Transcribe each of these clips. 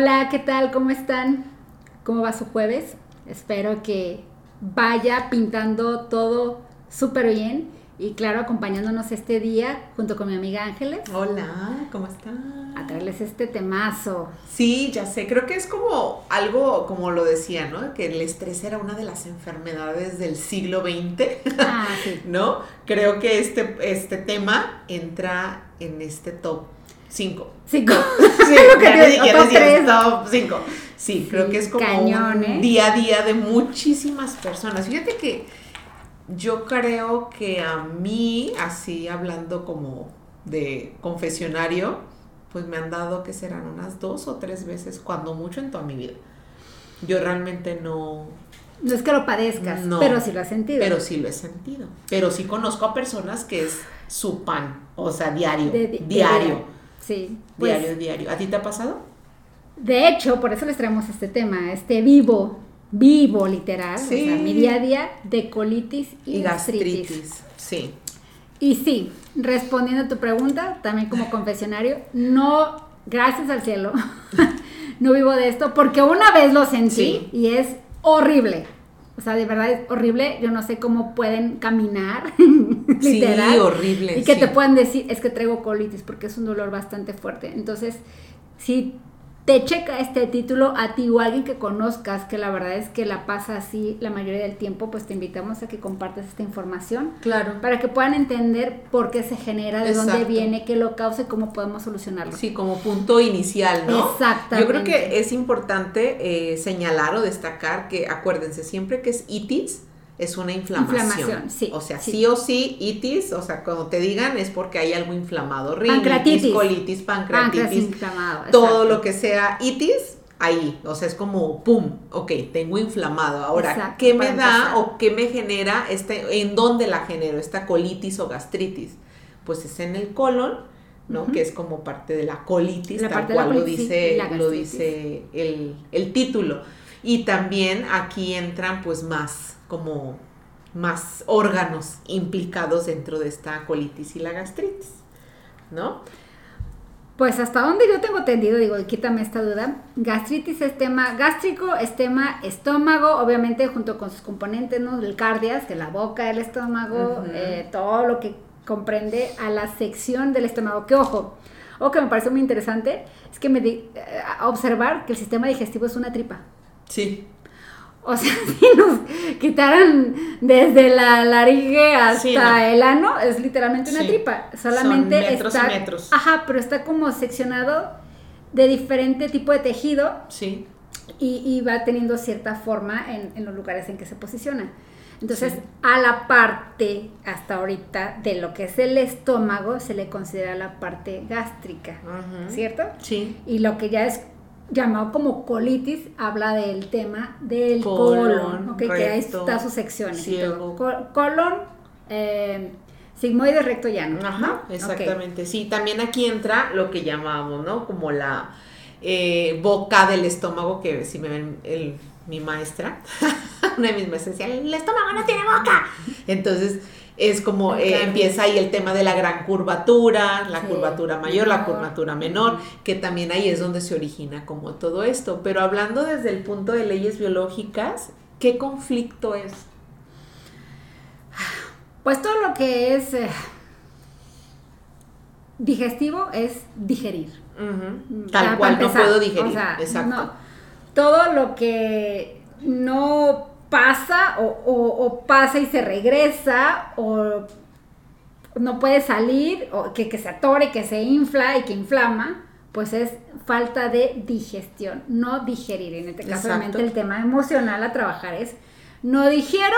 Hola, ¿qué tal? ¿Cómo están? ¿Cómo va su jueves? Espero que vaya pintando todo súper bien y claro, acompañándonos este día junto con mi amiga Ángeles. Hola, ¿cómo están? A traerles este temazo. Sí, ya sé, creo que es como algo, como lo decía, ¿no? Que el estrés era una de las enfermedades del siglo XX, Ah, sí. ¿no? Creo que este, este tema entra en este top 5. Cinco. Sí, Lo que ya digo, ni siquiera top decía tres. top 5. Sí, creo que es como cañón, un día a día de muchísimas personas. Fíjate que yo creo que a mí, así hablando como de confesionario, pues me han dado que serán unas dos o tres veces, cuando mucho en toda mi vida. Yo realmente no, No es que lo padezcas, No. pero sí lo has sentido. pero sí lo he sentido. Pero sí conozco a personas que es su pan, o sea, diario, De- de- diario, Sí. Pues, diario, diario. ¿A ti te ha pasado? De hecho, por eso les traemos este tema, este vivo, vivo literal, Sí. o sea, mi día a día de colitis y, Y gastritis. gastritis. Sí. Y sí, respondiendo a tu pregunta, también como confesionario, no, gracias al cielo, no vivo de esto porque una vez lo sentí Sí. y es horrible. O sea, de verdad es horrible. Yo no sé cómo pueden caminar, literal. Sí, horrible. Y que sí. te puedan decir, es que traigo colitis, porque es un dolor bastante fuerte. Entonces, si te checa este título a ti o a alguien que conozcas, que la verdad es que la pasa así la mayoría del tiempo, pues te invitamos a que compartas esta información Claro. para que puedan entender por qué se genera, de dónde viene, qué lo causa y cómo podemos solucionarlo. Sí, como punto inicial, ¿no? Exactamente. Yo creo que es importante eh, señalar o destacar que, acuérdense, siempre que es itis, es una inflamación. Inflamación, sí, O sea, sí. sí. o sí, itis, o sea, cuando te digan es porque hay algo inflamado. Rinitis, colitis, pancreatitis, todo exacto. lo que sea itis, ahí. O sea, es como, pum, ok, tengo inflamado. Ahora, Exacto, ¿qué me da empezar. o qué me genera, este, en dónde la genero, esta colitis o gastritis? Pues es en el colon, ¿no? Que es como parte de la colitis, La tal parte de la cual lo colitis, sí, dice, lo dice el, el título. Y también aquí entran pues más como más órganos implicados dentro de esta colitis y la gastritis, ¿no? Pues hasta donde yo tengo entendido, digo, quítame esta duda, gastritis es tema gástrico, es tema estómago, obviamente junto con sus componentes, ¿no? El cardias, que la boca, el estómago, eh, todo lo que comprende a la sección del estómago. Que ojo, o que me parece muy interesante, es que me di- eh, observar que el sistema digestivo es una tripa. Sí. O sea, si nos quitaran desde la laringe hasta Sí, no. el ano, es literalmente una Sí. tripa. Solamente Son metros y metros. Ajá, pero está como seccionado de diferente tipo de tejido Sí. y, y va teniendo cierta forma en, en los lugares en que se posiciona. Entonces, Sí. a la parte, hasta ahorita, de lo que es el estómago, se le considera la parte gástrica, Ujú. ¿cierto? Sí. Y lo que ya es llamado como colitis habla del tema del colon, Colon, que ahí está sus secciones. ciego. Col- colon, eh, sigmoide, recto, llano. Ajá, exactamente. Sí, también aquí entra lo que llamamos, ¿no? Como la eh, boca del estómago, que si me ven el- mi maestra, una de mis maestras decía, el estómago no tiene boca. Entonces, es como eh, empieza ahí el tema de la gran curvatura, la Sí, curvatura mayor, la curvatura menor, que también ahí es donde se origina como todo esto. Pero hablando desde el punto de leyes biológicas, ¿qué conflicto es? Pues todo lo que es eh, digestivo es digerir. Ya, Tal cual, no puedo digerir. O sea, Exacto. no. todo lo que no pasa o, o- o pasa y se regresa o no puede salir o que, que se atore, que se infla y que inflama, pues es falta de digestión, no digerir. En este caso, obviamente, el tema emocional a trabajar es no digiero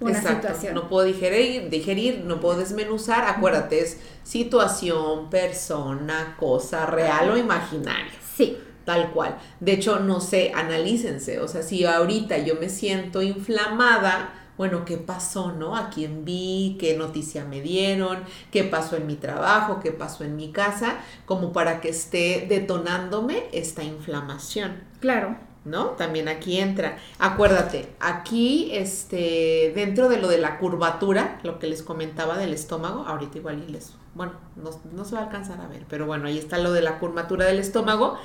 una Exacto, situación. No puedo digerir, digerir, no puedo desmenuzar. Acuérdate, es situación, persona, cosa, real o imaginaria. Sí, Tal cual. De hecho, no sé, analícense. O sea, si ahorita yo me siento inflamada, bueno, ¿qué pasó, no? ¿A quién vi? ¿Qué noticia me dieron? ¿Qué pasó en mi trabajo? ¿Qué pasó en mi casa? Como para que esté detonándome esta inflamación. claro. ¿no? También aquí entra. Acuérdate, aquí, este, dentro de lo de la curvatura, lo que les comentaba del estómago, ahorita igual y les, bueno, no, no se va a alcanzar a ver, pero bueno, ahí está lo de la curvatura del estómago,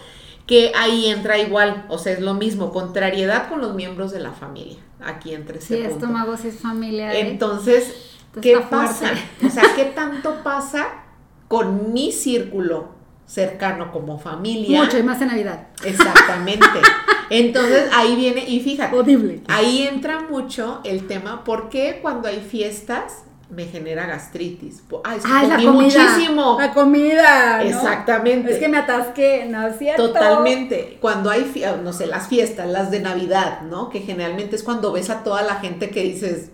que ahí entra igual, o sea, es lo mismo, contrariedad con los miembros de la familia. Aquí entre ese Sí, punto. estómago sí es familia. ¿eh? Entonces, ¿qué pasa? O sea, ¿qué tanto pasa con mi círculo cercano como familia? Mucho, y más en Navidad. Exactamente. Entonces ahí viene, y fíjate, Audible. ahí entra mucho el tema, ¿por qué cuando hay fiestas me genera gastritis? Ah, es que Ah, es la comí comida. muchísimo. La comida. ¿no? Exactamente. Es que me atasqué, ¿no es cierto? Totalmente. Cuando hay, no sé, las fiestas, las de Navidad, ¿no? Que generalmente es cuando ves a toda la gente que dices,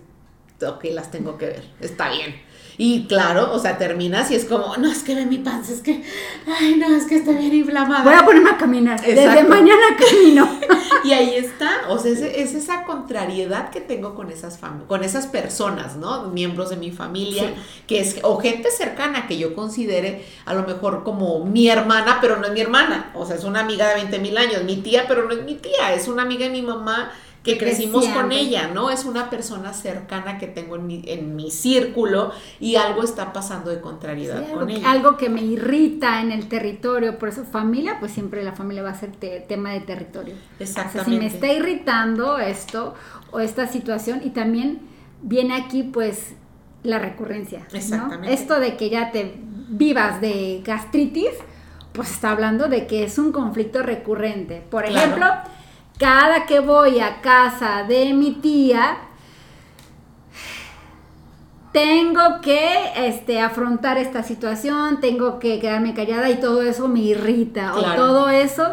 ok, las tengo que ver, está bien. Y claro, o sea, terminas y es como, no, es que ve mi panza, es que, ay, no, es que está bien inflamada. Voy a ponerme a caminar. Desde mañana camino. Y ahí está, o sea, es, es esa contrariedad que tengo con esas con esas personas, ¿no? Miembros de mi familia, Sí. que es, o gente cercana que yo considere a lo mejor como mi hermana, pero no es mi hermana, o sea, es una amiga de 20 mil años, mi tía, pero no es mi tía, es una amiga de mi mamá que crecimos con ella, ¿no? Es una persona cercana que tengo en mi, en mi círculo y algo está pasando de contrariedad Sí, con algo, ella. algo que me irrita en el territorio, por eso familia, pues siempre la familia va a ser te- tema de territorio. O sea, Exactamente. si me está irritando esto o esta situación y también viene aquí pues la recurrencia, ¿no? Exactamente. Esto de que ya te vivas de gastritis, pues está hablando de que es un conflicto recurrente. Por Claro. Cada que voy a casa de mi tía, tengo que este, afrontar esta situación, tengo que quedarme callada y todo eso me irrita. Claro. O todo eso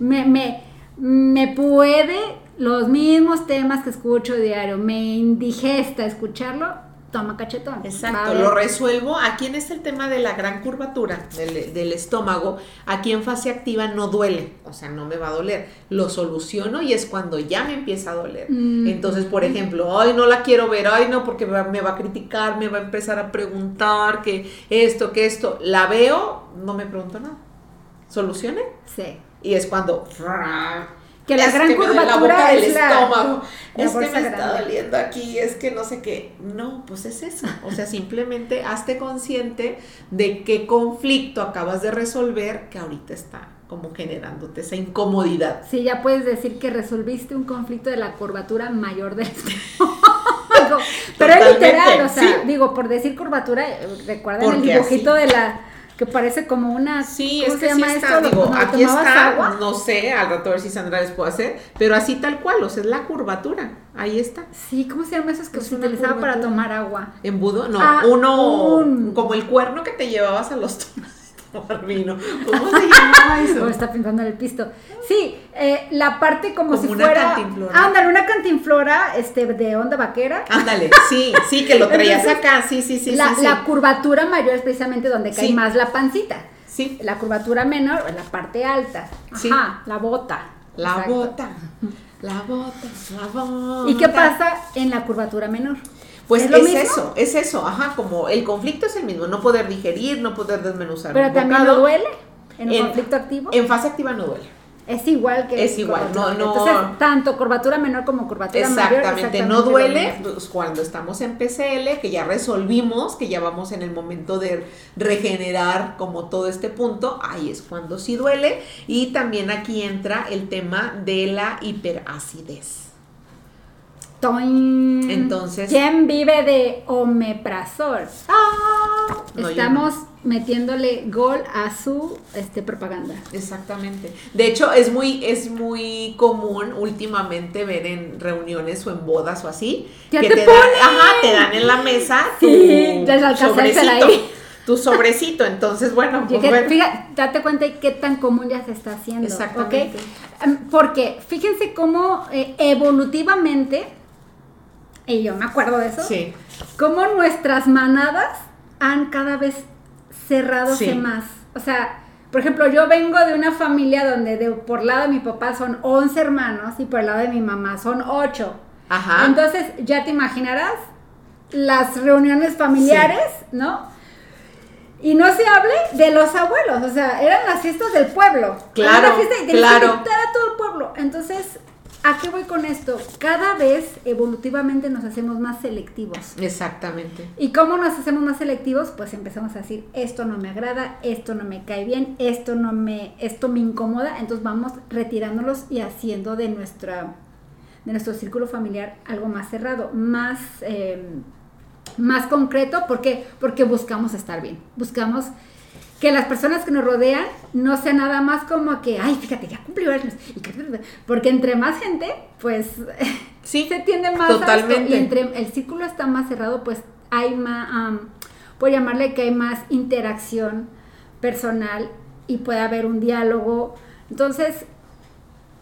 me, me, me puede, los mismos temas que escucho diario, me indigesta escucharlo, toma cachetón. Exacto, lo resuelvo. Aquí en este el tema de la gran curvatura del, del estómago, aquí en fase activa no duele, o sea, no me va a doler. Lo soluciono y es cuando ya me empieza a doler. Mm. Entonces, por ejemplo, ay, no la quiero ver, ay, no, porque me va, me va a criticar, me va a empezar a preguntar que esto, que esto. La veo, no me pregunto nada. ¿Solucione? Sí. Y es cuando... Que la es gran que me duele la curvatura boca del la- estómago. la es que me bolsa está grande. doliendo aquí, es que no sé qué. No, pues es eso. O sea, simplemente hazte consciente de qué conflicto acabas de resolver que ahorita está como generándote esa incomodidad. Sí, ya puedes decir que resolviste un conflicto de la curvatura mayor del estómago. Pero es literal, o sea, sí. digo, por decir curvatura, eh, recuerdan el dibujito así- de la que parece como una Sí, ¿cómo es se que sí llama está, esto? digo, aquí está, agua. no sé, al rato a ver si Sandra les puede hacer, pero así tal cual, o sea, es la curvatura, ahí está. Sí, ¿cómo se llama que Es se una utilizaba para tomar agua? ¿Embudo? No, Ah, uno un- como el cuerno que te llevabas a los tomar tomar vino. ¿Cómo se llamaba eso? Está pintando en el pisto. Sí, eh, la parte como, Como si una fuera. cantinflora. Ándale, una cantinflora este, de onda vaquera. Ándale, sí, sí, que lo traías Entonces, acá, sí, sí, sí, la, sí, sí. la curvatura mayor es precisamente donde cae Sí. más la pancita. Sí, La curvatura menor la parte alta. Ajá, la bota. la Exacto. bota, la bota, la bota. ¿Y qué pasa en la curvatura menor? Pues ¿Es es, mismo? eso, es eso, ajá, como el conflicto es el mismo, no poder digerir, no poder desmenuzar. Pero un también no duele en En- conflicto activo. En fase activa no duele. es igual que. es igual, no, no- Entonces, tanto curvatura menor como curvatura mayor. Exactamente, no duele pues, cuando estamos en PCL, que ya resolvimos, que ya vamos en el momento de regenerar como todo este punto, ahí es cuando sí duele. Y también aquí entra el tema de la hiperacidez. Toin. Entonces- ¿Quién vive de omeprazol? Ah, no, Estamos metiéndole gol a su este, propaganda. Exactamente. De hecho, es muy, es muy común últimamente ver en reuniones o en bodas o así. Que te dan, ajá, te dan en la mesa tu Sí, sobrecito. ahí. Tu sobrecito. Entonces, bueno, pues Llegué- bueno. fíjate, date cuenta de qué tan común ya se está haciendo. Exactamente. Em, Porque fíjense cómo eh, evolutivamente, y yo me acuerdo de eso, Sí, cómo nuestras manadas han cada vez cerrado Sí. más. O sea, por ejemplo, yo vengo de una familia donde de, por lado de mi papá son 11 hermanos y por el lado de mi mamá son 8. ajá. Entonces, ya te imaginarás las reuniones familiares, ¿no? Y no se hable de los abuelos, o sea, eran las fiestas del pueblo. Claro, Era la fiesta y que claro. a todo el pueblo. Entonces, ¿A qué voy con esto? Cada vez evolutivamente nos hacemos más selectivos. Exactamente. ¿Y cómo nos hacemos más selectivos? Pues empezamos a decir, esto no me agrada, esto no me cae bien, esto no me, esto me incomoda, entonces vamos retirándolos y haciendo de nuestra, de nuestro círculo familiar algo más cerrado, más, eh, más concreto, ¿por qué? Porque buscamos estar bien, buscamos que las personas que nos rodean no sean nada más como que, ay, fíjate, ya cumplió años. Porque entre más gente, pues sí, se tiende más totalmente. y entre el círculo está más cerrado, pues hay más, puedo llamarle que hay más interacción personal y puede haber un diálogo. Entonces,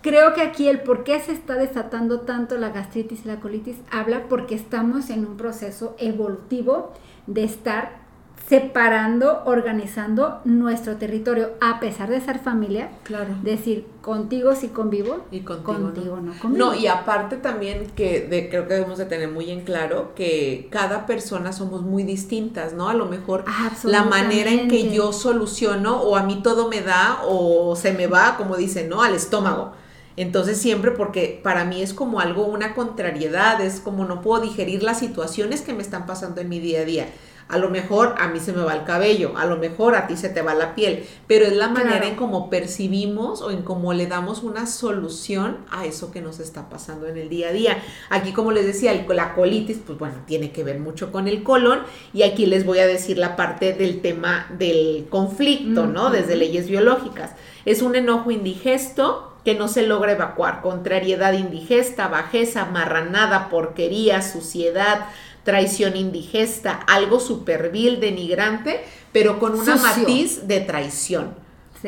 creo que aquí el por qué se está desatando tanto la gastritis y la colitis habla porque estamos en un proceso evolutivo de estar separando, organizando nuestro territorio, a pesar de ser familia. Claro. Decir, contigo sí convivo. Y contigo, no. no y aparte también que de, creo que debemos de tener muy en claro que cada persona somos muy distintas, ¿no? A lo mejor la manera en que yo soluciono o a mí todo me da o se me va, como dicen, ¿no? Al estómago. Entonces siempre porque para mí es como algo, una contrariedad, es como no puedo digerir las situaciones que me están pasando en mi día a día. A lo mejor a mí se me va el cabello, a lo mejor a ti se te va la piel, pero es la manera en cómo percibimos o en cómo le damos una solución a eso que nos está pasando en el día a día. Aquí, como les decía, la colitis, pues bueno, tiene que ver mucho con el colon y aquí les voy a decir la parte del tema del conflicto, ¿no? Desde leyes biológicas. Es un enojo indigesto que no se logra evacuar, contrariedad indigesta, bajeza, marranada, porquería, suciedad, traición indigesta, algo super vil, denigrante, pero con una matiz de traición.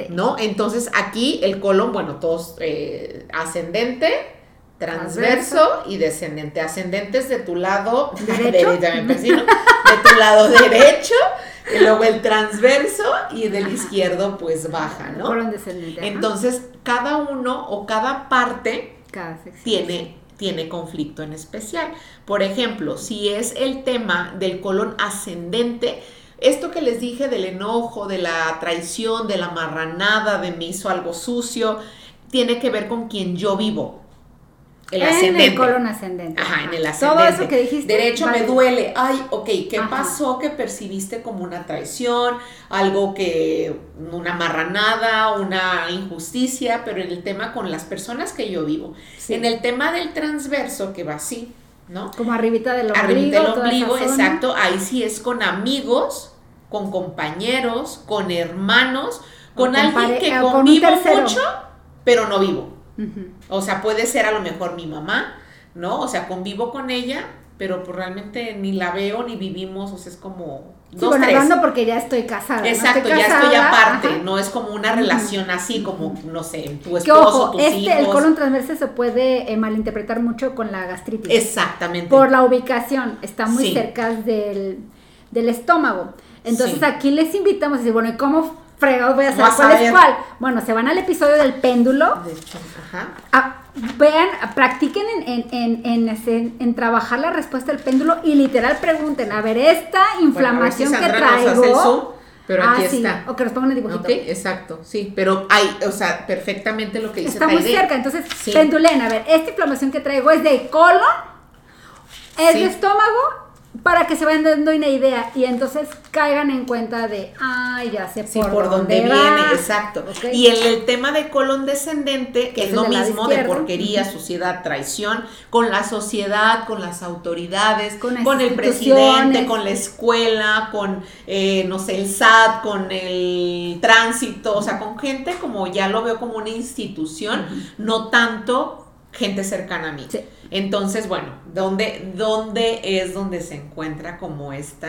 ¿No? Entonces aquí el colon, bueno, todos eh, ascendente, transverso, y descendente. Ascendentes de tu lado derecho, de tu lado derecho, y luego el transverso y del izquierdo pues baja, ¿no? Colon descendente. Entonces, cada uno o cada parte tiene tiene conflicto en especial. Por ejemplo, si es el tema del colon ascendente, esto que les dije del enojo, de la traición, de la marranada, de me hizo algo sucio, tiene que ver con quien yo vivo. El en el colon ascendente. Ajá, en el ascendente. Todo eso que dijiste. Derecho me duele. Ay, ok, ¿qué pasó que percibiste como una traición? Algo que, una marranada, una injusticia, pero en el tema con las personas que yo vivo. En el tema del transverso, que va así, ¿no? Como arribita del ombligo. Arribita del ombligo, exacto. Ahí sí es con amigos, con compañeros, con hermanos, con alguien que convivo mucho, pero no vivo. O sea, puede ser a lo mejor mi mamá, ¿no? O sea, convivo con ella, pero pues realmente ni la veo ni vivimos, o sea, es como dos, sí, bueno, porque ya estoy casada. Exacto, ya estoy aparte, no es como una relación así como, no sé, tu esposo, ojo, tus este, El colon transverso se puede eh, malinterpretar mucho con la gastritis. Exactamente. Por la ubicación, está muy cerca del, estómago. Entonces aquí les invitamos a decir, bueno, ¿y cómo fregados voy a saber cuál es cuál. Bueno, se van al episodio del péndulo. De hecho, ajá. vean, practiquen en, trabajar la respuesta del péndulo y literal pregunten, a ver, esta inflamación que traigo. pero aquí ah, está. O que nos pongan el dibujito. Ok, exacto, sí. Pero hay, o sea, perfectamente lo que dice Está muy cerca, entonces, pendulen, a ver, esta inflamación que traigo es de colon, es de estómago para que se vayan dando una idea y entonces caigan en cuenta de, ay, ya sé por, dónde, viene, exacto. Y el, el, tema de colon descendente, que es, lo mismo de porquería, suciedad, traición, con la sociedad, con las autoridades, con, el presidente, con la escuela, con, eh, no sé, el SAT, con el tránsito, o sea, con gente como ya lo veo como una institución, no tanto gente cercana a mí. Entonces, bueno, ¿dónde, ¿dónde es donde se encuentra como esta,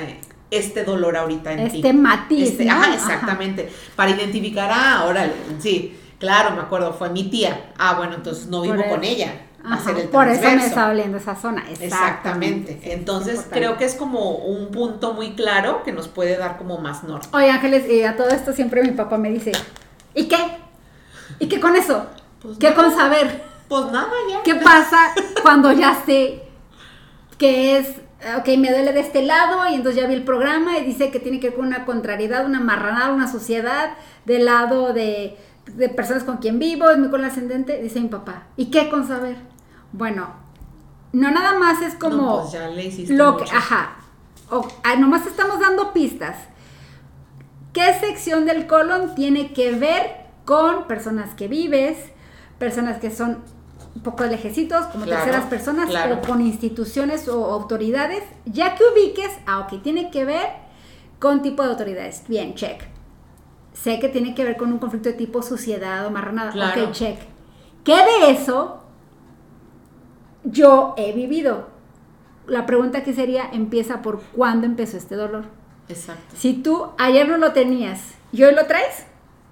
este dolor ahorita en este ti? Matiz, este matiz. Ajá, exactamente. Para identificar, ah, ahora, sí, claro, me acuerdo, fue mi tía. Ah, bueno, entonces no vivo con ella. Ajá, el por eso me está doliendo esa zona. Exactamente. Entonces creo que es como un punto muy claro que nos puede dar como más norte. Oye Ángeles, y a todo esto siempre mi papá me dice, ¿y qué? ¿Y qué con eso? Pues ¿Qué con saber? Pues nada, ya. ¿Qué pasa cuando ya sé que es, ok, me duele de este lado y entonces ya vi el programa y dice que tiene que ver con una contrariedad, una marranada, una sociedad del lado de, personas con quien vivo, es mi con ascendente, dice mi papá. ¿Y qué con saber? Bueno, no nada más es como No, pues ya le hiciste lo que, mucho. ajá, o, nomás estamos dando pistas. ¿Qué sección del colon tiene que ver con personas que vives, personas que son un poco lejecitos, como Claro, terceras personas, claro. o con instituciones o autoridades? Ya que ubiques, ah, ok, tiene que ver con tipo de autoridades. Bien, check. Sé que tiene que ver con un conflicto de tipo suciedad o marranada. Claro. Ok, check. ¿Qué de eso yo he vivido? La pregunta aquí sería, empieza por cuándo empezó este dolor. Exacto. Si tú ayer no lo tenías y hoy lo traes,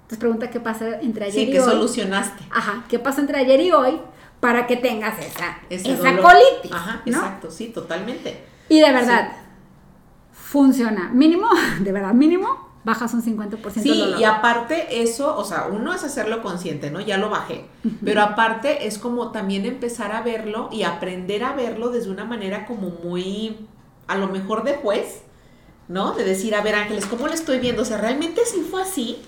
pues pregunta qué pasa entre ayer Sí, y que hoy. solucionaste. Ajá, ¿qué pasa entre ayer y hoy para que tengas esa, Ese esa dolor. colitis? Ajá, ¿no? exacto, sí, totalmente. Y de verdad, funciona. Mínimo, de verdad, mínimo, bajas un 50% el Sí, dolor. y aparte eso, o sea, uno es hacerlo consciente, ¿no? Ya lo bajé. Pero aparte es como también empezar a verlo y aprender a verlo desde una manera como muy, a lo mejor de juez, ¿no? De decir, a ver, Ángeles, ¿cómo lo estoy viendo? O sea, ¿realmente sí fue así?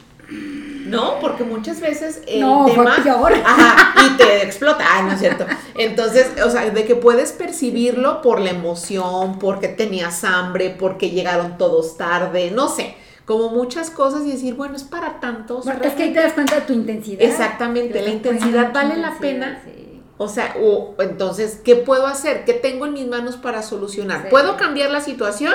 ¿No? Porque muchas veces el No, fue tema... peor. Ajá, y te explota, ah, no es cierto. Entonces, o sea, de que puedes percibirlo por la emoción, porque tenías hambre, porque llegaron todos tarde, no sé, como muchas cosas y decir, bueno, es para tanto. o sea, Bueno, es que ahí te das cuenta de tu intensidad. Exactamente, la intensidad vale la pena. sí. O sea, o entonces, ¿qué puedo hacer? ¿Qué tengo en mis manos para solucionar? Sí. ¿Puedo cambiar la situación?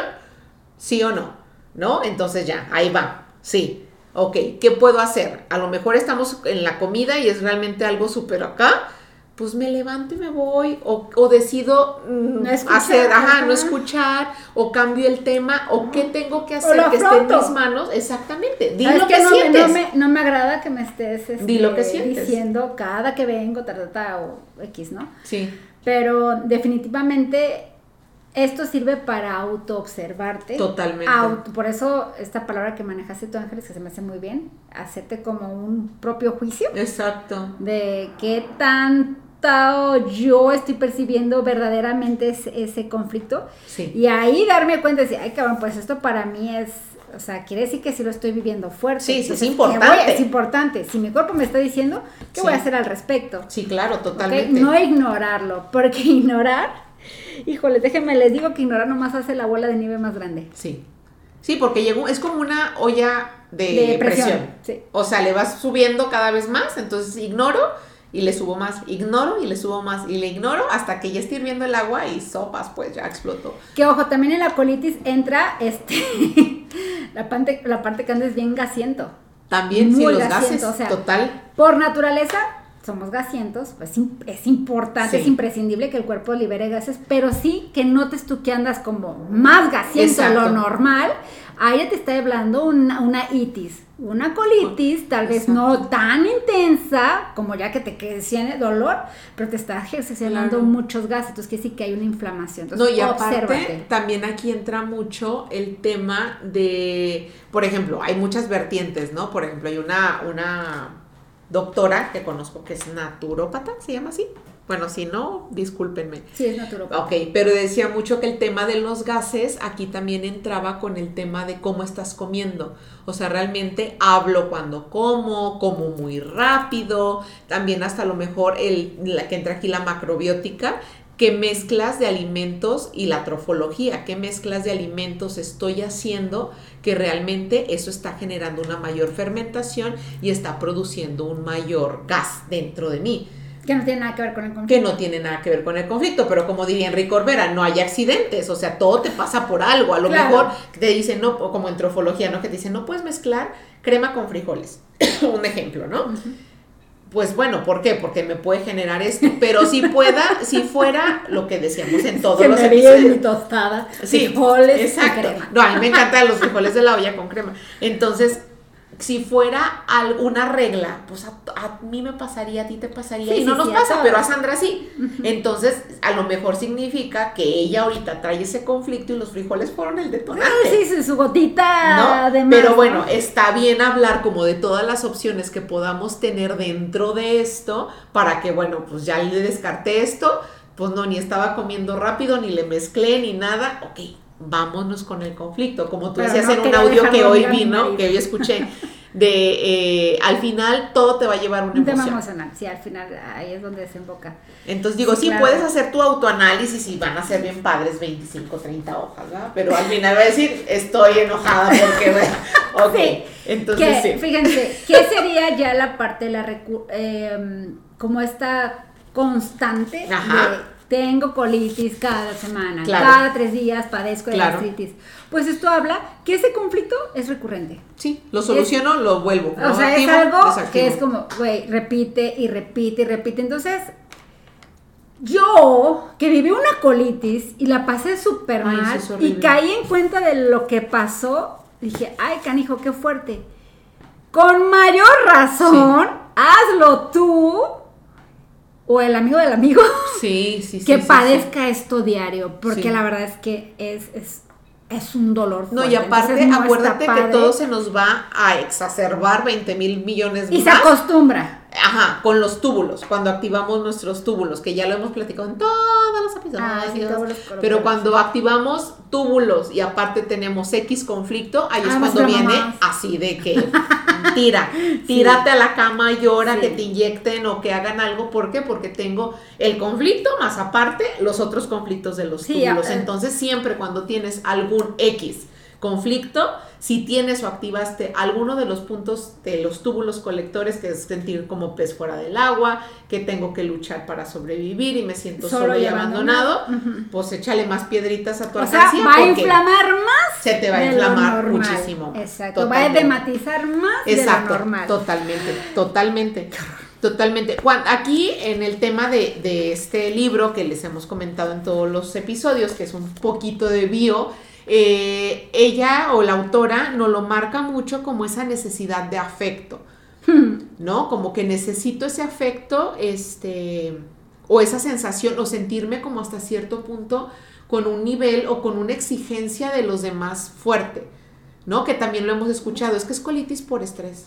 ¿Sí o no? ¿No? Entonces ya, ahí va. Sí. Ok, ¿qué puedo hacer? A lo mejor estamos en la comida y es realmente algo súper acá. Pues me levanto y me voy. O, o decido mm, No escuchar, hacer, ajá, no escuchar. O cambio el tema. O qué tengo que hacer que esté en mis manos. Exactamente. Di ¿Sabes lo que no, me, sientes. no, me, no me agrada que me estés este, Di lo que sientes. diciendo cada que vengo, ta, ta, ta, o X, ¿no? Sí. Pero definitivamente esto sirve para autoobservarte. Totalmente. Auto- por eso esta palabra que manejaste tú, Ángeles, que se me hace muy bien, hacerte como un propio juicio Exacto. de qué tanto yo estoy percibiendo verdaderamente ese, ese conflicto. Sí. Y ahí darme cuenta de decir, ay cabrón, pues esto para mí es, o sea, quiere decir que sí lo estoy viviendo fuerte. Sí, sí, es Entonces, ¿qué importante. voy- es importante. Si mi cuerpo me está diciendo, ¿qué voy a hacer al respecto? Sí, claro, totalmente. No ignorarlo, porque ignorar, híjole, déjenme les digo que ignorar nomás hace la bola de nieve más grande. Sí. Sí, porque llegó, es como una olla de, De presión, presión. sí. O sea, le vas subiendo cada vez más, entonces ignoro y le subo más, ignoro y le subo más y le ignoro hasta que ya está hirviendo el agua y sopas, pues ya explotó. Que ojo, también en la colitis entra este la parte, la parte que anda es bien gasiento. También sí, Muy los gasiento, gases, o sea, total. Por naturaleza, somos gasientos, pues es importante, Sí. es imprescindible que el cuerpo libere gases, pero sí que notes tú que andas como más gasiento de lo normal. Ahí ya te está hablando una, una itis, una colitis, tal vez no tan intensa como ya que te tiene dolor, pero te está Claro. muchos gases, entonces quiere decir que hay una inflamación. No, Entonces, y aparte, obsérvate. también aquí entra mucho el tema de, por ejemplo, hay muchas vertientes, ¿no? Por ejemplo, hay una, una doctora que conozco que es naturópata, ¿se llama así? Bueno, si no, discúlpenme. Sí, es naturopata. Ok, pero decía mucho que el tema de los gases aquí también entraba con el tema de cómo estás comiendo. O sea, realmente hablo cuando como, como muy rápido, también hasta a lo mejor el, la que entra aquí la macrobiótica, qué mezclas de alimentos y la trofología, qué mezclas de alimentos estoy haciendo que realmente eso está generando una mayor fermentación y está produciendo un mayor gas dentro de mí Que no tiene nada que ver con el conflicto. que no tiene nada que ver con el conflicto, pero como diría Enrique Orbera, no hay accidentes, o sea, todo te pasa por algo, a lo Claro. mejor te dicen, no, o como en trofología, ¿no? Que te dicen, no puedes mezclar crema con frijoles, un ejemplo, ¿no? Pues bueno, ¿por qué? Porque me puede generar esto, pero si pueda, si fuera lo que decíamos en todos que los me en mi episodios. tostada, Sí, frijoles y exacto. crema. No, a mí me encantan los frijoles de la olla con crema. Entonces, si fuera alguna regla, pues a, a mí me pasaría, a ti te pasaría, Sí, y no sí, nos sí, pasa, pero a Sandra sí. Entonces, a lo mejor significa que ella ahorita trae ese conflicto y los frijoles fueron el detonante. Ah, sí, sí, su gotita ¿no? de más, Pero ¿no? bueno, está bien hablar como de todas las opciones que podamos tener dentro de esto para que, bueno, pues ya le descarté esto, pues no, ni estaba comiendo rápido, ni le mezclé, ni nada. Ok, vámonos con el conflicto. Como tú Pero decías no en un audio que hoy vino, que hoy escuché. de eh, al final todo te va a llevar una emoción. sí, al final ahí es donde desemboca. Entonces digo, Sí, sí, claro. puedes hacer tu autoanálisis y van a ser bien padres 25, 30 hojas, ¿verdad? Pero al final va a decir, estoy enojada porque, bueno, ok. Sí. Entonces, que, sí. Fíjense, ¿qué sería ya la parte de la recu- eh, como esta constante Ajá. de tengo colitis cada semana, Claro. cada tres días padezco de Claro. gastritis? Pues esto habla que ese conflicto es recurrente. Sí, lo soluciono, lo vuelvo. O sea, activo, es algo desactivo. que es como, güey, repite y repite y repite. Entonces, yo que viví una colitis y la pasé súper mal y caí en cuenta de lo que pasó, dije, ay, canijo, qué fuerte. Con mayor razón, hazlo tú o el amigo del amigo Sí, sí, sí. que padezca esto diario, porque la verdad es que es, es, es un dolor. No, y aparte, Entonces, no está acuérdate que todo se nos va a exacerbar 20 mil millones Y se acostumbra. Ajá, con los túbulos, cuando activamos nuestros túbulos, que ya lo hemos platicado en todos los episodios. Ah, sí, todos los pero cuando activamos túbulos y aparte tenemos X conflicto, ahí es Ah, cuando viene así de que tira, tírate a la cama, llora, Sí. que te inyecten o que hagan algo. ¿Por qué? Porque tengo el conflicto más aparte los otros conflictos de los túbulos. Entonces siempre cuando tienes algún X conflicto, si tienes o activaste alguno de los puntos de los túbulos colectores, que es sentir como pez fuera del agua, que tengo que luchar para sobrevivir y me siento solo, y abandonado, pues échale más piedritas a tu O sea, va a inflamar más. se te va a inflamar muchísimo. Exacto. Va a dematizar más Exacto, de lo normal. totalmente, totalmente, totalmente. Juan, aquí en el tema de, de este libro que les hemos comentado en todos los episodios, que es un poquito de bio, eh, ella o la autora nos lo marca mucho como esa necesidad de afecto, ¿no? Como que necesito ese afecto, este, o esa sensación, o sentirme como hasta cierto punto con un nivel o con una exigencia de los demás fuerte, ¿no? Que también lo hemos escuchado, es que es colitis por estrés.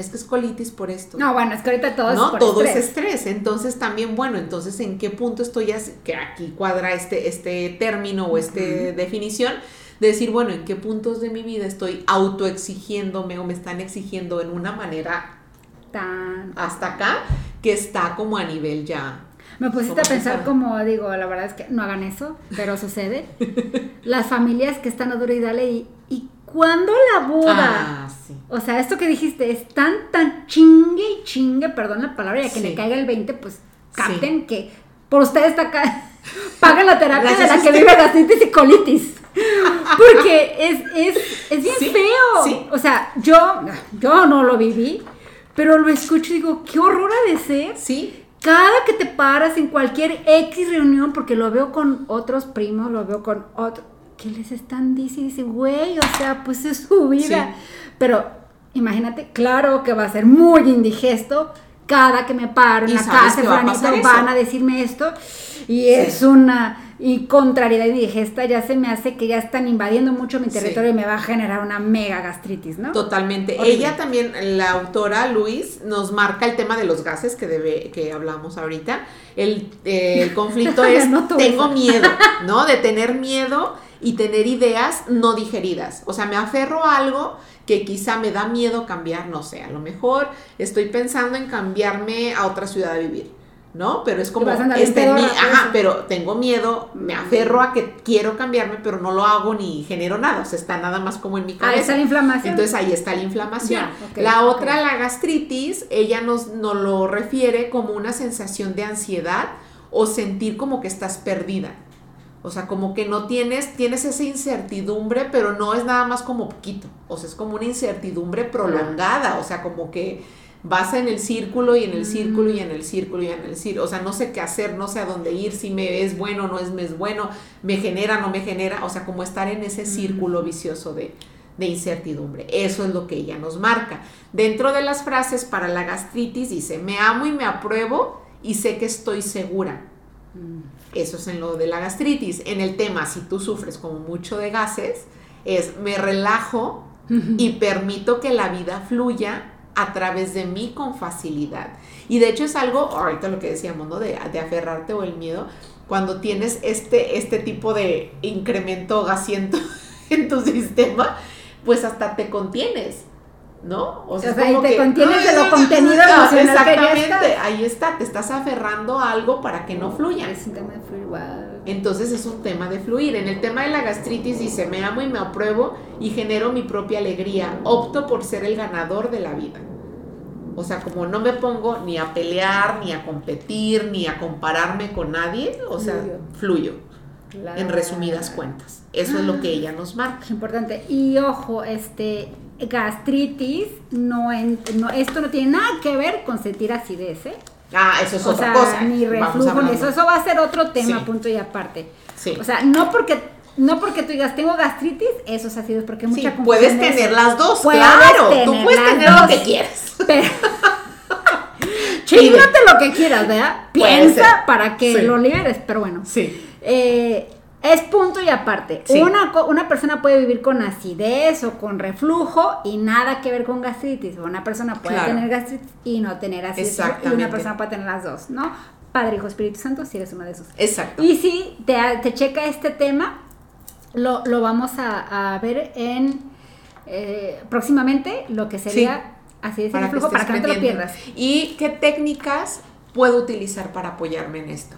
Es que es colitis por esto. No, bueno, es que ahorita todo ¿no? es por Todo estrés. es estrés. Entonces también, bueno, entonces en qué punto estoy, así- que aquí cuadra este, este término o esta definición, de decir, bueno, en qué puntos de mi vida estoy autoexigiéndome o me están exigiendo en una manera Tan- hasta acá, que está como a nivel ya. Me pusiste a pensar como, digo, la verdad es que no hagan eso, pero sucede. Las familias que están a duro y dale y, cuando la boda, Ah, sí. o sea, esto que dijiste es tan, tan chingue y chingue, perdón la palabra, ya que Sí. le caiga el 20, pues capten que por ustedes está acá, pagan la terapia Gracias de la que vive gastritis y colitis. Porque es, es, es bien Sí, feo. sí. O sea, yo, yo no lo viví, pero lo escucho y digo, qué horror ha de ser Sí, cada que te paras en cualquier X reunión, porque lo veo con otros primos, lo veo con otros, que les están diciendo, dice, güey, o sea, pues es su vida. Sí. Pero imagínate, claro que va a ser muy indigesto. Cada que me paro en la casa va van a decirme esto. Y es una y contrariedad indigesta, ya se me hace que ya están invadiendo mucho mi Sí. territorio y me va a generar una mega gastritis, ¿no? Totalmente. Horrible. Ella también, la autora Luis, nos marca el tema de los gases que debe, que hablamos ahorita. El, eh, el conflicto es tengo miedo, ¿no? De tener miedo y tener ideas no digeridas. O sea, me aferro a algo que quizá me da miedo cambiar, no sé, a lo mejor estoy pensando en cambiarme a otra ciudad a vivir. ¿No? Pero es como, este, mi- ajá, pero tengo miedo, me aferro a que quiero cambiarme, pero no lo hago ni genero nada, o sea, está nada más como en mi cabeza. Ahí está la inflamación. Entonces ahí está la inflamación. La otra, la gastritis, ella nos, nos lo refiere como una sensación de ansiedad o sentir como que estás perdida. O sea, como que no tienes, tienes esa incertidumbre, pero no es nada más como poquito. O sea, es como una incertidumbre prolongada. O sea, como que vas en el círculo y en el círculo y en el círculo y en el círculo. O sea, no sé qué hacer, no sé a dónde ir, si me es bueno, no es me es bueno, me genera, no me genera. O sea, como estar en ese círculo vicioso de, de incertidumbre. Eso es lo que ella nos marca. Dentro de las frases para la gastritis dice, me amo y me apruebo y sé que estoy segura. Eso es en lo de la gastritis. En el tema, si tú sufres como mucho de gases, es me relajo y permito que la vida fluya a través de mí con facilidad. Y de hecho es algo, ahorita lo que decíamos, ¿no? De, de aferrarte o el miedo, cuando tienes este, este tipo de incremento gasiento en tu sistema, pues hasta te contienes. ¿No? O sea, ahí te contienes de lo contenido emocional Exactamente, ahí está, te estás aferrando a algo para que no fluya. Es un tema de fluir, Entonces es un tema de fluir. En el tema de la gastritis dice, me amo y me apruebo y genero mi propia alegría. Opto por ser el ganador de la vida. O sea, como no me pongo ni a pelear, ni a competir, ni a compararme con nadie, o sea, fluyo. En resumidas cuentas. Eso es lo que ella nos marca. Importante. Y ojo, este, gastritis, no, no, esto no tiene nada que ver con sentir acidez, ¿eh? Ah, eso es otra cosa. Ni reflujo, ni eso. Eso va a ser otro tema, punto y aparte. Sí. O sea, no porque no porque tú digas tengo gastritis, eso es acidez, porque mucha sí, Puedes tener las dos, claro. tú puedes tener lo que quieras. Pero. lo que quieras, ¿verdad? Piensa para que lo liberes, pero bueno. Sí. Eh, es punto y aparte. Una, una persona puede vivir con acidez o con reflujo y nada que ver con gastritis. Una persona puede tener gastritis y no tener acidez. Y una persona puede tener las dos, ¿no? Padre, Hijo, Espíritu Santo, si eres uno de esos. Exacto. Y si te, te checa este tema, lo, vamos a, ver en eh, próximamente, lo que sería acidez y reflujo, para que no te lo pierdas. ¿Y qué técnicas puedo utilizar para apoyarme en esto?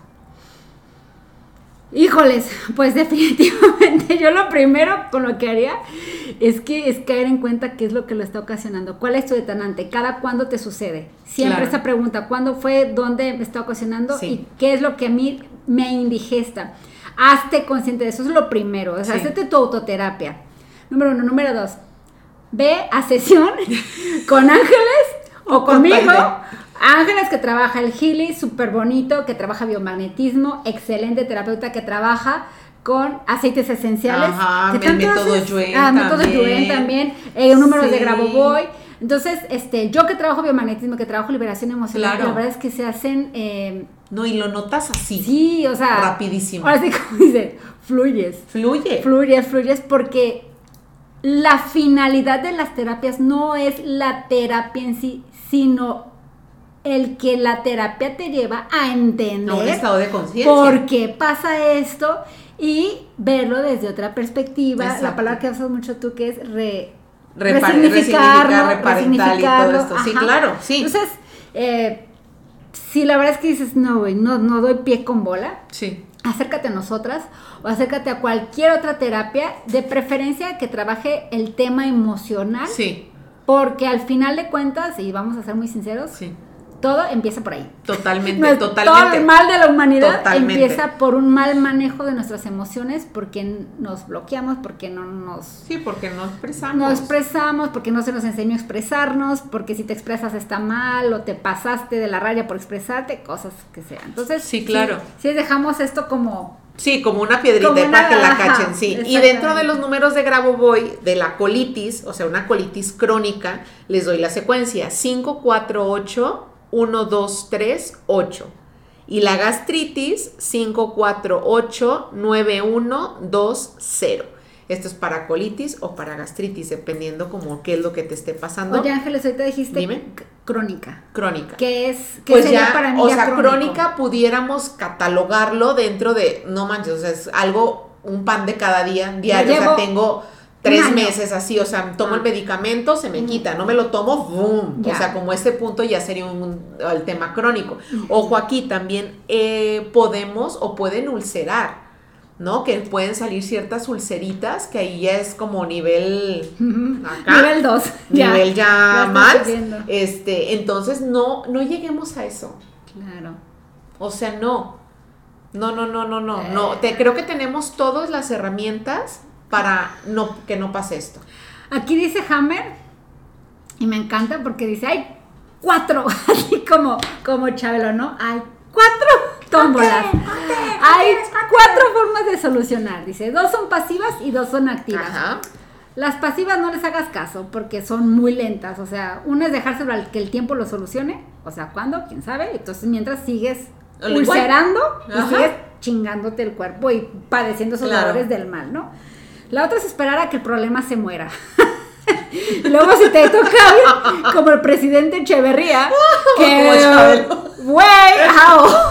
Híjoles, pues definitivamente yo lo primero con lo que haría es que es caer en cuenta qué es lo que lo está ocasionando, cuál es tu detonante, cada cuándo te sucede. Siempre esa pregunta, ¿cuándo fue, dónde me está ocasionando y qué es lo que a mí me indigesta? Hazte consciente de eso, es lo primero, o sea, hazte tu autoterapia. Número uno, número dos, ve a sesión con ángeles o conmigo Ángeles que trabaja el Healy, súper bonito, que trabaja biomagnetismo, excelente terapeuta que trabaja con aceites esenciales. Ajá, el método Yuen ah, método Yuen también, eh, números de Grabovoi. Entonces, este, yo que trabajo biomagnetismo, que trabajo liberación emocional, la verdad es que se hacen... Eh, no, y lo notas así. Sí, o sea... Rapidísimo. Ahora sí, como dice, fluyes. Fluye. Fluyes, fluyes, porque la finalidad de las terapias no es la terapia en sí, sino el que la terapia te lleva a entender un estado de conciencia. por qué pasa esto y verlo desde otra perspectiva. La palabra que usas mucho tú que es re, resignificarlo, resignificar, y todo esto. Sí, claro, sí. Entonces, eh, si la verdad es que dices, no, güey, no, no doy pie con bola. Sí. Acércate a nosotras o acércate a cualquier otra terapia, de preferencia que trabaje el tema emocional. Sí. Porque al final de cuentas, y vamos a ser muy sinceros, sí todo empieza por ahí. Totalmente, totalmente. Todo el mal de la humanidad empieza por un mal manejo de nuestras emociones, porque nos bloqueamos, porque no nos... Sí, porque no expresamos. No expresamos, porque no se nos enseñó a expresarnos, porque si te expresas está mal, o te pasaste de la raya por expresarte, cosas que sean. Entonces, sí, claro. Si, dejamos esto como... Sí, como una piedrita para que la cachen, sí. Y dentro de los números de Grabovoi, de la colitis, o sea, una colitis crónica, les doy la secuencia. 5, 4, 8, 1, 2, 3, 8. Y la gastritis 5, 4, 8, 9, 1, 2, 0. Esto es para colitis o para gastritis, dependiendo como qué es lo que te esté pasando. Oye Ángeles, ahorita dijiste crónica. Crónica. ¿Qué es? ¿Qué pues sería para mí? O sea, crónica pudiéramos catalogarlo dentro de, no manches, o sea, es algo, un pan de cada día, diario. O sea, tengo tres meses así, o sea, tomo el ah. medicamento, se me quita, no me lo tomo, ¡boom! O sea, como este punto ya sería un, el tema crónico. Ojo aquí, también eh, podemos o pueden ulcerar, ¿no? Que pueden salir ciertas ulceritas, que ahí ya es como nivel acá. Nivel 2. Nivel ya, mal. Este, entonces no, no lleguemos a eso. Claro. O sea, no. No, no, no, no, no. No, te, creo que tenemos todas las herramientas para no, que no pase esto. Aquí dice Hammer, y me encanta porque dice, hay cuatro, así como, como Chabelo, ¿no? Hay cuatro tómbolas. hay cuatro formas de solucionar. Dice, dos son pasivas y dos son activas. Las pasivas no les hagas caso porque son muy lentas. O sea, una es dejárselo al que el tiempo lo solucione. O sea, ¿cuándo? ¿Quién sabe? Entonces, mientras sigues ulcerando y sigues chingándote el cuerpo y padeciendo esos dolores del mal, ¿no? La otra es esperar a que el problema se muera. Luego si te toca como el presidente Echeverría, que güey,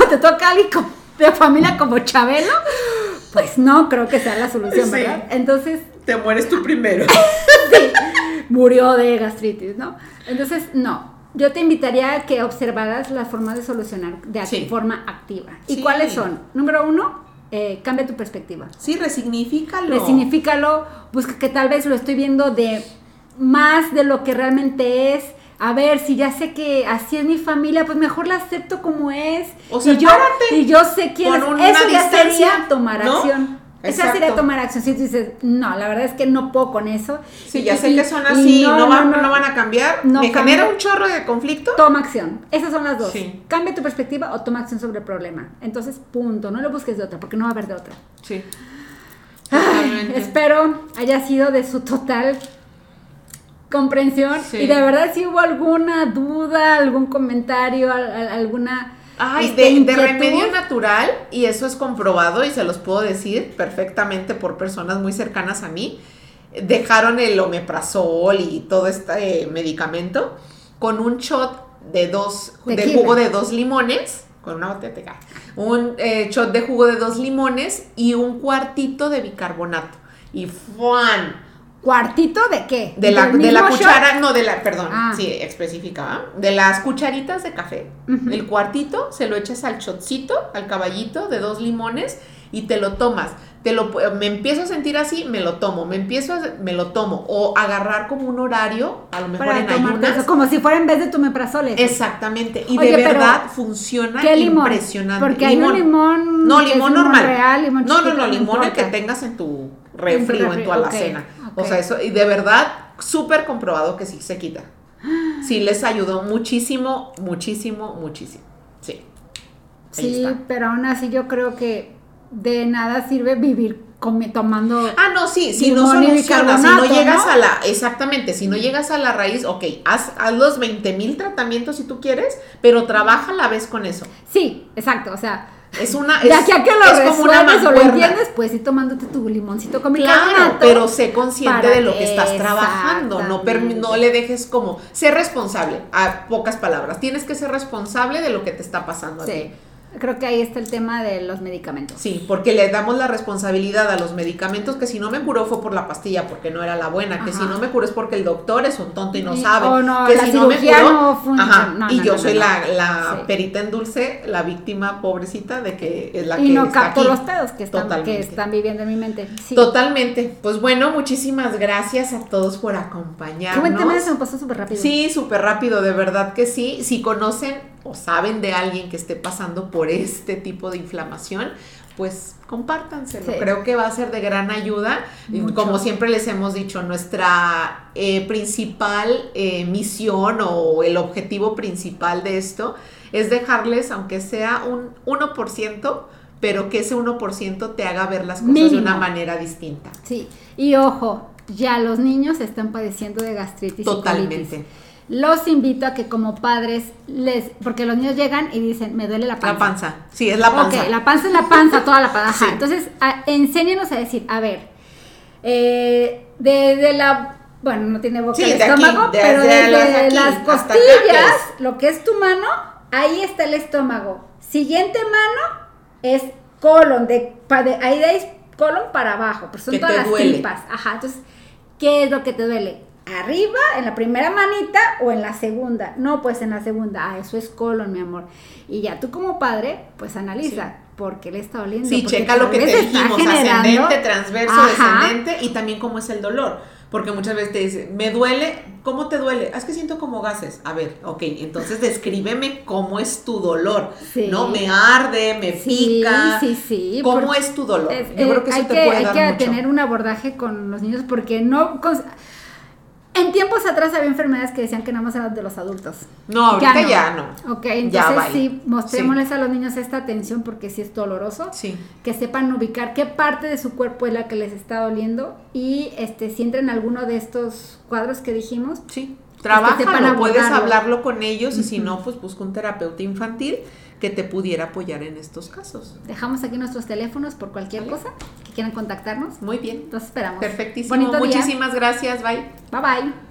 te toca alguien de familia como Chabelo, pues no creo que sea la solución, ¿verdad? Entonces te mueres tú primero. sí. murió de gastritis, ¿no? Entonces, no. Yo te invitaría a que observaras las formas de solucionar de Sí. forma activa. ¿Y Sí. cuáles son? Número uno, eh, cambia tu perspectiva. Sí, resignifícalo. Resignifícalo, busca que tal vez lo estoy viendo de más de lo que realmente es. A ver, si ya sé que así es mi familia, pues mejor la acepto como es. O y, yo, y yo sé quién es. Eso ya sería tomar ¿no? acción. Esa Exacto. sería tomar acción. Si tú dices, no, la verdad es que no puedo con eso. Sí, ya sé y- que son así, no, van, no van a cambiar. no ¿Me cambia. genera un chorro de conflicto? Toma acción. Esas son las dos. Sí. Cambia tu perspectiva o toma acción sobre el problema. Entonces, punto. No lo busques de otra, porque no va a haber de otra. Sí. Ay, espero haya sido de su total comprensión Sí. y de verdad si hubo alguna duda, algún comentario, al- al- alguna Ay, de, remedio natural, y eso es comprobado y se los puedo decir perfectamente por personas muy cercanas a mí, dejaron el omeprazol y todo este eh, medicamento con un shot de dos, de jugo de dos limones, con una botella un eh, shot de jugo de dos limones y un cuartito de bicarbonato. Y ¡fuan! ¿Cuartito de qué? De la, ¿Del de la shot? cuchara, no, de la, perdón, Ah. sí, especificaba. De las cucharitas de café. El cuartito se lo echas al shotcito, al caballito de dos limones y te lo tomas. Te lo, me empiezo a sentir así, me lo tomo. Me empiezo a, me lo tomo. O agarrar como un horario, a lo mejor Para en ayunas. eso, como si fuera en vez de tu meprazole. Exactamente. Y Oye, de verdad funciona ¿Qué limón? impresionante. Porque hay un limón No, limón limón normal. real, limón no, no, no, limón el que tengas en tu refri o en tu ok, O sea, eso, y de verdad, súper comprobado que sí se quita. Sí les ayudó muchísimo, muchísimo, muchísimo. Sí. Sí, pero aún así yo creo que de nada sirve vivir tomando Ah, no, sí, si no solucionas, si no llegas ¿no? a la, exactamente, si no llegas a la raíz, ok, haz, haz los 20 mil tratamientos si tú quieres, pero trabaja a la vez con eso. Sí, exacto, o sea, Es una, es, aquí a que lo es como una o lo entiendes, pues ir tomándote tu limoncito con Claro, bicarbonato. pero sé consciente de lo que estás trabajando, no, no le dejes como, ser responsable, a pocas palabras, tienes que ser responsable de lo que te está pasando a ti. Creo que ahí está el tema de los medicamentos. Sí, porque le damos la responsabilidad a los medicamentos que si no me curó fue por la pastilla, porque no era la buena, que si no me curó es porque el doctor es un tonto y no sabe, o no, que la si no me curó, no funciona. ajá, No, y yo soy la, la Sí. perita en dulce, la víctima pobrecita de que es la que y no está capto aquí. los pedos que están, que están viviendo en mi mente. Sí. Totalmente. Pues bueno, muchísimas gracias a todos por acompañarnos. Qué buen tema, se me pasó súper rápido. Sí, súper rápido, de verdad que sí. Si conocen o saben de alguien que esté pasando por este tipo de inflamación, pues compártanselo. Sí. Creo que va a ser de gran ayuda. Mucho. Como siempre les hemos dicho, nuestra eh, principal eh, misión o el objetivo principal de esto es dejarles, aunque sea un 1%, pero que ese 1% te haga ver las cosas de una manera distinta. Sí, y ojo, ya los niños están padeciendo de gastritis. Totalmente. colitis. Los invito a que como padres les, porque los niños llegan y dicen, me duele la panza. La panza. Sí, es la panza. Ok, la panza es la panza, toda la panza. Sí. Entonces, a- enséñenos a decir, a ver, eh, de, de la, bueno, no tiene boca Sí, el de aquí, estómago, desde pero desde las aquí las costillas, ¿qué lo que es tu mano, ahí está el estómago. Siguiente mano es colon, de, ahí es colon para abajo, pero son todas las duele. tripas. Ajá, entonces, ¿qué es lo que te duele? ¿Arriba, en la primera manita o en la segunda? No, pues en la segunda. Ah, eso es colon, mi amor. Y ya tú como padre, pues analiza. ¿Por qué le está doliendo? Sí, Porque checa lo que te dijimos, ascendente, transverso, Ajá. descendente y también cómo es el dolor. Porque muchas veces te dicen, me duele, ¿cómo te duele? Ah, es que siento como gases. A ver, ok, entonces descríbeme cómo es tu dolor. Sí. ¿No? Me arde, me Sí, pica. sí, sí. ¿Cómo es tu dolor? es- Yo creo que eso hay te que, puede hay dar que mucho. tener un abordaje con los niños porque no... En tiempos atrás había enfermedades que decían que nada más eran de los adultos. No, ahorita ya no. Ok, Ya, entonces bye. sí, mostrémosles a los niños esta atención porque sí es doloroso. Sí. Que sepan ubicar qué parte de su cuerpo es la que les está doliendo y este si entran en alguno de estos cuadros que dijimos, Sí, sepan trabájalo, puedes hablarlo con ellos y si no, pues busca un terapeuta infantil que te pudiera apoyar en estos casos. dejamos aquí nuestros teléfonos por cualquier Vale. cosa que quieran contactarnos. Muy bien, Entonces esperamos. perfectísimo. Bonito día. Muchísimas gracias, bye. Bye bye.